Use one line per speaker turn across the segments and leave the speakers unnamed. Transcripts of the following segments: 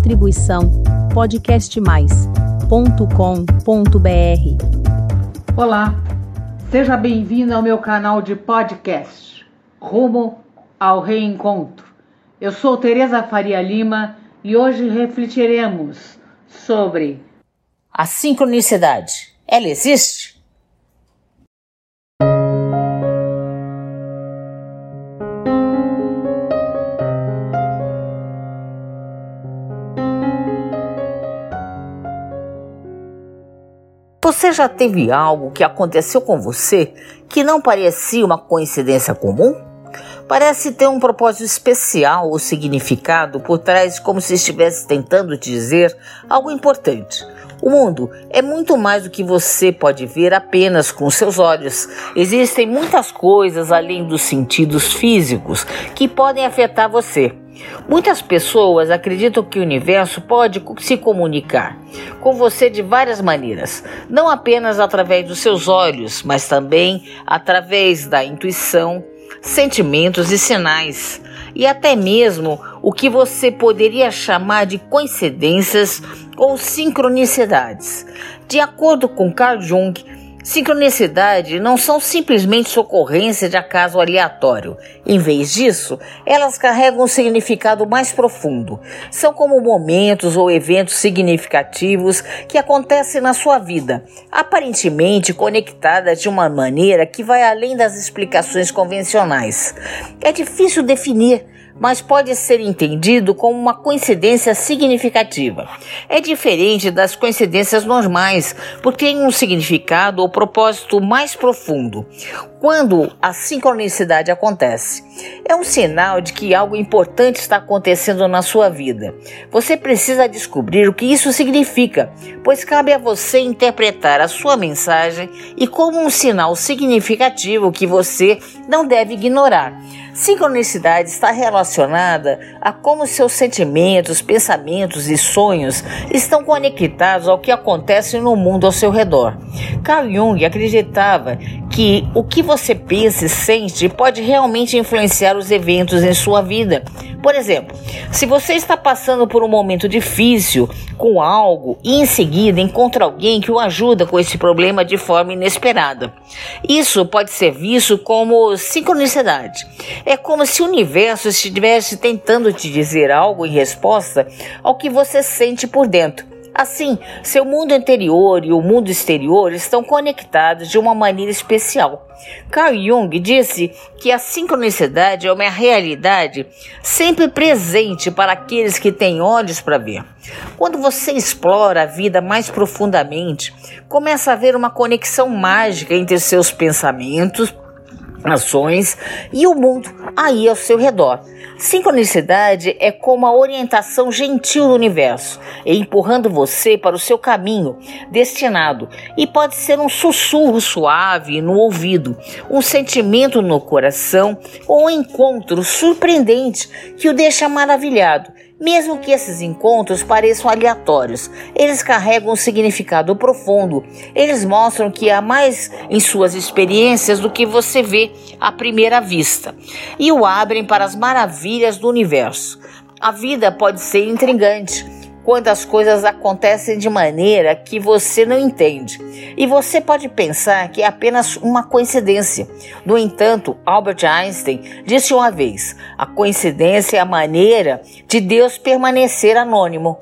Distribuição podcastmais.com.br.
Olá, seja bem-vindo ao meu canal de podcast Rumo ao Reencontro. Eu sou Tereza Faria Lima e hoje refletiremos sobre
a sincronicidade. Ela existe? Você já teve algo que aconteceu com você que não parecia uma coincidência comum? Parece ter um propósito especial ou significado por trás, como se estivesse tentando te dizer algo importante. O mundo é muito mais do que você pode ver apenas com seus olhos. Existem muitas coisas além dos sentidos físicos que podem afetar você. Muitas pessoas acreditam que o universo pode se comunicar com você de várias maneiras, não apenas através dos seus olhos, mas também através da intuição, sentimentos e sinais, e até mesmo o que você poderia chamar de coincidências ou sincronicidades. De acordo com Carl Jung, Sincronicidade não são simplesmente ocorrência de acaso aleatório. Em vez disso, elas carregam um significado mais profundo. São como momentos ou eventos significativos que acontecem na sua vida, aparentemente conectadas de uma maneira que vai além das explicações convencionais. É difícil definir mas pode ser entendido como uma coincidência significativa. É diferente das coincidências normais, porque tem um significado ou propósito mais profundo. Quando a sincronicidade acontece, é um sinal de que algo importante está acontecendo na sua vida. Você precisa descobrir o que isso significa, pois cabe a você interpretar a sua mensagem e como um sinal significativo que você não deve ignorar. Sincronicidade está relacionada a como seus sentimentos, pensamentos e sonhos estão conectados ao que acontece no mundo ao seu redor. Carl Jung acreditava que o que você pensa e sente pode realmente influenciar os eventos em sua vida. Por exemplo, se você está passando por um momento difícil com algo e em seguida encontra alguém que o ajuda com esse problema de forma inesperada, isso pode ser visto como sincronicidade. É como se o universo estivesse tentando te dizer algo em resposta ao que você sente por dentro. Assim, seu mundo interior e o mundo exterior estão conectados de uma maneira especial. Carl Jung disse que a sincronicidade é uma realidade sempre presente para aqueles que têm olhos para ver. Quando você explora a vida mais profundamente, começa a ver uma conexão mágica entre seus pensamentos, ações e o mundo aí ao seu redor. Sincronicidade é como a orientação gentil do universo, empurrando você para o seu caminho destinado, e pode ser um sussurro suave no ouvido, um sentimento no coração ou um encontro surpreendente que o deixa maravilhado mesmo que esses encontros pareçam aleatórios, eles carregam um significado profundo. Eles mostram que há mais em suas experiências do que você vê à primeira vista e o abrem para as maravilhas do universo. A vida pode ser intrigante quando as coisas acontecem de maneira que você não entende. E você pode pensar que é apenas uma coincidência. No entanto, Albert Einstein disse uma vez: a coincidência é a maneira de Deus permanecer anônimo.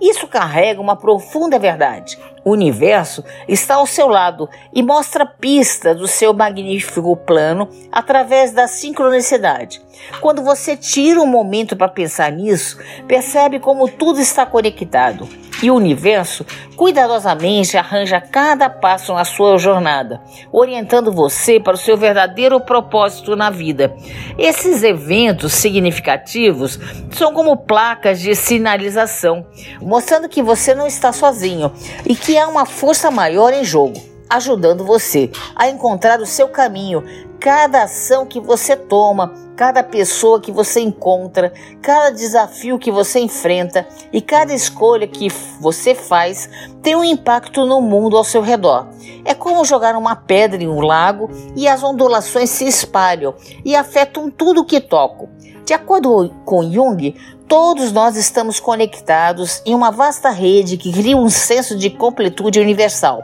Isso carrega uma profunda verdade. O universo está ao seu lado e mostra pistas do seu magnífico plano através da sincronicidade. Quando você tira um momento para pensar nisso, percebe como tudo está conectado e o universo cuidadosamente arranja cada passo na sua jornada, orientando você para o seu verdadeiro propósito na vida. Esses eventos significativos são como placas de sinalização, mostrando que você não está sozinho e que há uma força maior em jogo ajudando você a encontrar o seu caminho. Cada ação que você toma, cada pessoa que você encontra, cada desafio que você enfrenta e cada escolha que você faz tem um impacto no mundo ao seu redor. É como jogar uma pedra em um lago e as ondulações se espalham e afetam tudo que tocam. De acordo com Jung, todos nós estamos conectados em uma vasta rede que cria um senso de completude universal.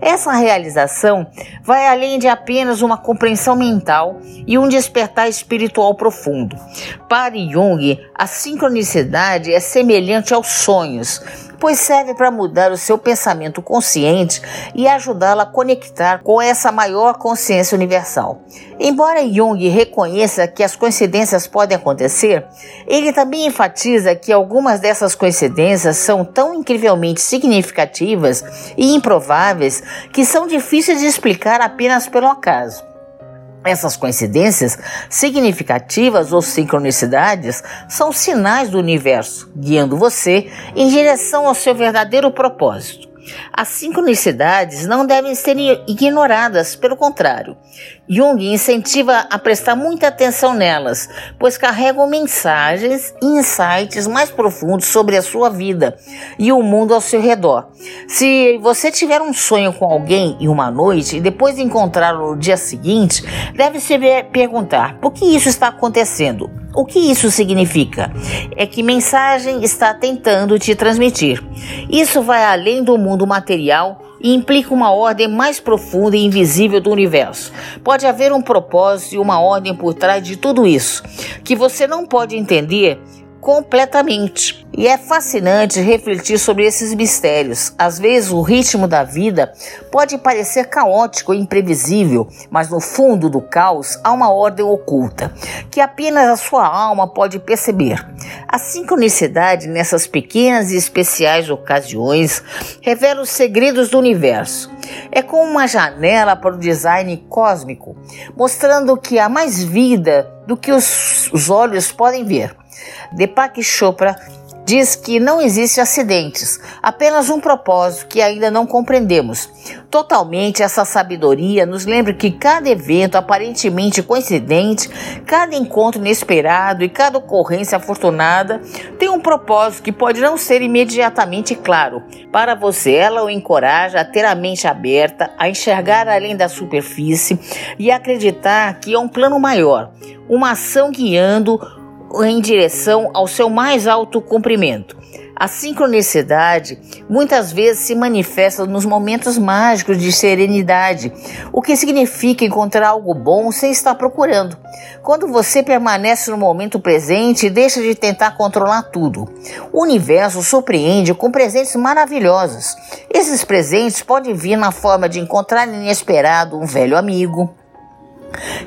Essa realização vai além de apenas uma compreensão mental e um despertar espiritual profundo. Para Jung, a sincronicidade é semelhante aos sonhos pois serve para mudar o seu pensamento consciente e ajudá-lo a conectar com essa maior consciência universal. Embora Jung reconheça que as coincidências podem acontecer, ele também enfatiza que algumas dessas coincidências são tão incrivelmente significativas e improváveis que são difíceis de explicar apenas pelo acaso. Essas coincidências significativas ou sincronicidades são sinais do universo, guiando você em direção ao seu verdadeiro propósito. As sincronicidades não devem ser ignoradas, pelo contrário. Jung incentiva a prestar muita atenção nelas, pois carregam mensagens e insights mais profundos sobre a sua vida e o mundo ao seu redor. Se você tiver um sonho com alguém em uma noite e depois encontrá-lo no dia seguinte, deve se perguntar por que isso está acontecendo. O que isso significa? É que mensagem está tentando te transmitir. Isso vai além do mundo material e implica uma ordem mais profunda e invisível do universo. Pode haver um propósito e uma ordem por trás de tudo isso, que você não pode entender completamente. E é fascinante refletir sobre esses mistérios. Às vezes o ritmo da vida pode parecer caótico e imprevisível, mas no fundo do caos há uma ordem oculta que apenas a sua alma pode perceber. A sincronicidade nessas pequenas e especiais ocasiões revela os segredos do universo. É como uma janela para o design cósmico, mostrando que há mais vida do que os, os olhos podem ver. Deepak Chopra diz que não existe acidentes, apenas um propósito que ainda não compreendemos. Totalmente essa sabedoria nos lembra que cada evento aparentemente coincidente, cada encontro inesperado e cada ocorrência afortunada tem um propósito que pode não ser imediatamente claro. Para você, ela o encoraja a ter a mente aberta, a enxergar além da superfície e acreditar que é um plano maior, uma ação guiando em direção ao seu mais alto cumprimento. A sincronicidade muitas vezes se manifesta nos momentos mágicos de serenidade, o que significa encontrar algo bom sem estar procurando. Quando você permanece no momento presente deixa de tentar controlar tudo, o universo surpreende com presentes maravilhosos. Esses presentes podem vir na forma de encontrar inesperado um velho amigo,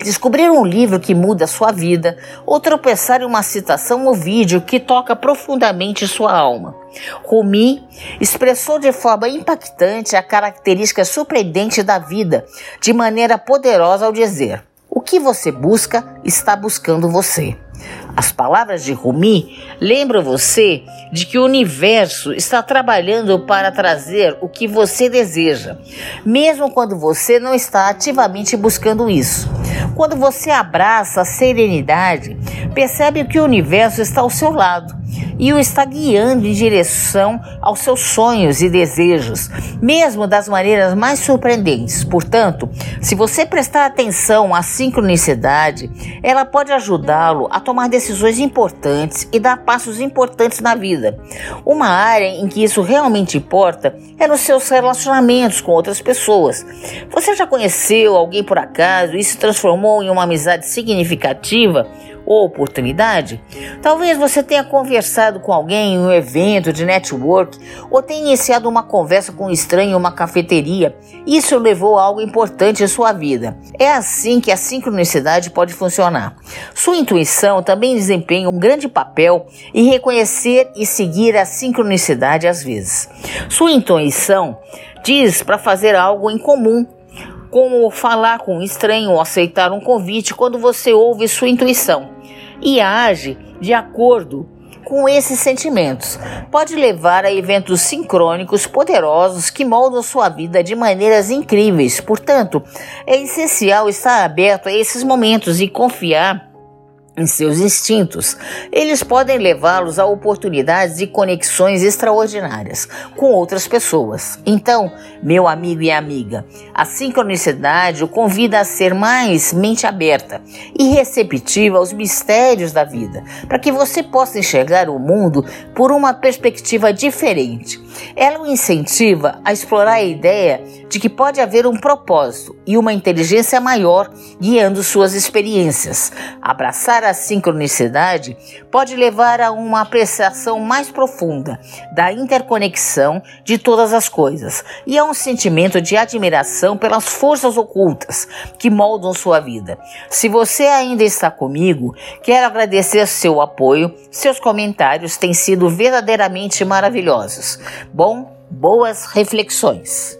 Descobrir um livro que muda sua vida ou tropeçar em uma citação ou vídeo que toca profundamente sua alma. Rumi expressou de forma impactante a característica surpreendente da vida, de maneira poderosa ao dizer: O que você busca está buscando você. As palavras de Rumi lembram você de que o universo está trabalhando para trazer o que você deseja, mesmo quando você não está ativamente buscando isso. Quando você abraça a serenidade, percebe que o universo está ao seu lado e o está guiando em direção aos seus sonhos e desejos, mesmo das maneiras mais surpreendentes. Portanto, se você prestar atenção à sincronicidade, ela pode ajudá-lo a tomar decisões importantes e dar passos importantes na vida. Uma área em que isso realmente importa é nos seus relacionamentos com outras pessoas. Você já conheceu alguém por acaso e se transformou em uma amizade significativa? Ou oportunidade? Talvez você tenha conversado com alguém em um evento de network ou tenha iniciado uma conversa com um estranho em uma cafeteria. Isso levou a algo importante em sua vida. É assim que a sincronicidade pode funcionar. Sua intuição também desempenha um grande papel em reconhecer e seguir a sincronicidade às vezes. Sua intuição diz para fazer algo em comum como falar com um estranho ou aceitar um convite quando você ouve sua intuição e age de acordo com esses sentimentos. Pode levar a eventos sincrônicos poderosos que moldam sua vida de maneiras incríveis. Portanto, é essencial estar aberto a esses momentos e confiar em seus instintos, eles podem levá-los a oportunidades e conexões extraordinárias com outras pessoas. Então, meu amigo e amiga, a sincronicidade o convida a ser mais mente aberta e receptiva aos mistérios da vida, para que você possa enxergar o mundo por uma perspectiva diferente. Ela o incentiva a explorar a ideia de que pode haver um propósito e uma inteligência maior guiando suas experiências. Abraçar a sincronicidade pode levar a uma apreciação mais profunda da interconexão de todas as coisas e a um sentimento de admiração pelas forças ocultas que moldam sua vida. Se você ainda está comigo, quero agradecer seu apoio, seus comentários têm sido verdadeiramente maravilhosos. Bom, boas reflexões.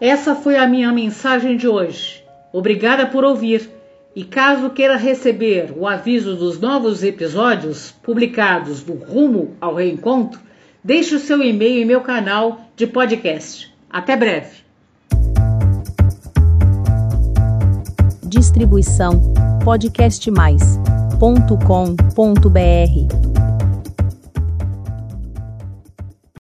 Essa foi a minha mensagem de hoje. Obrigada por ouvir. E caso queira receber o aviso dos novos episódios publicados do Rumo ao Reencontro, deixe o seu e-mail em meu canal de podcast. Até breve.
Distribuição podcastmais.com.br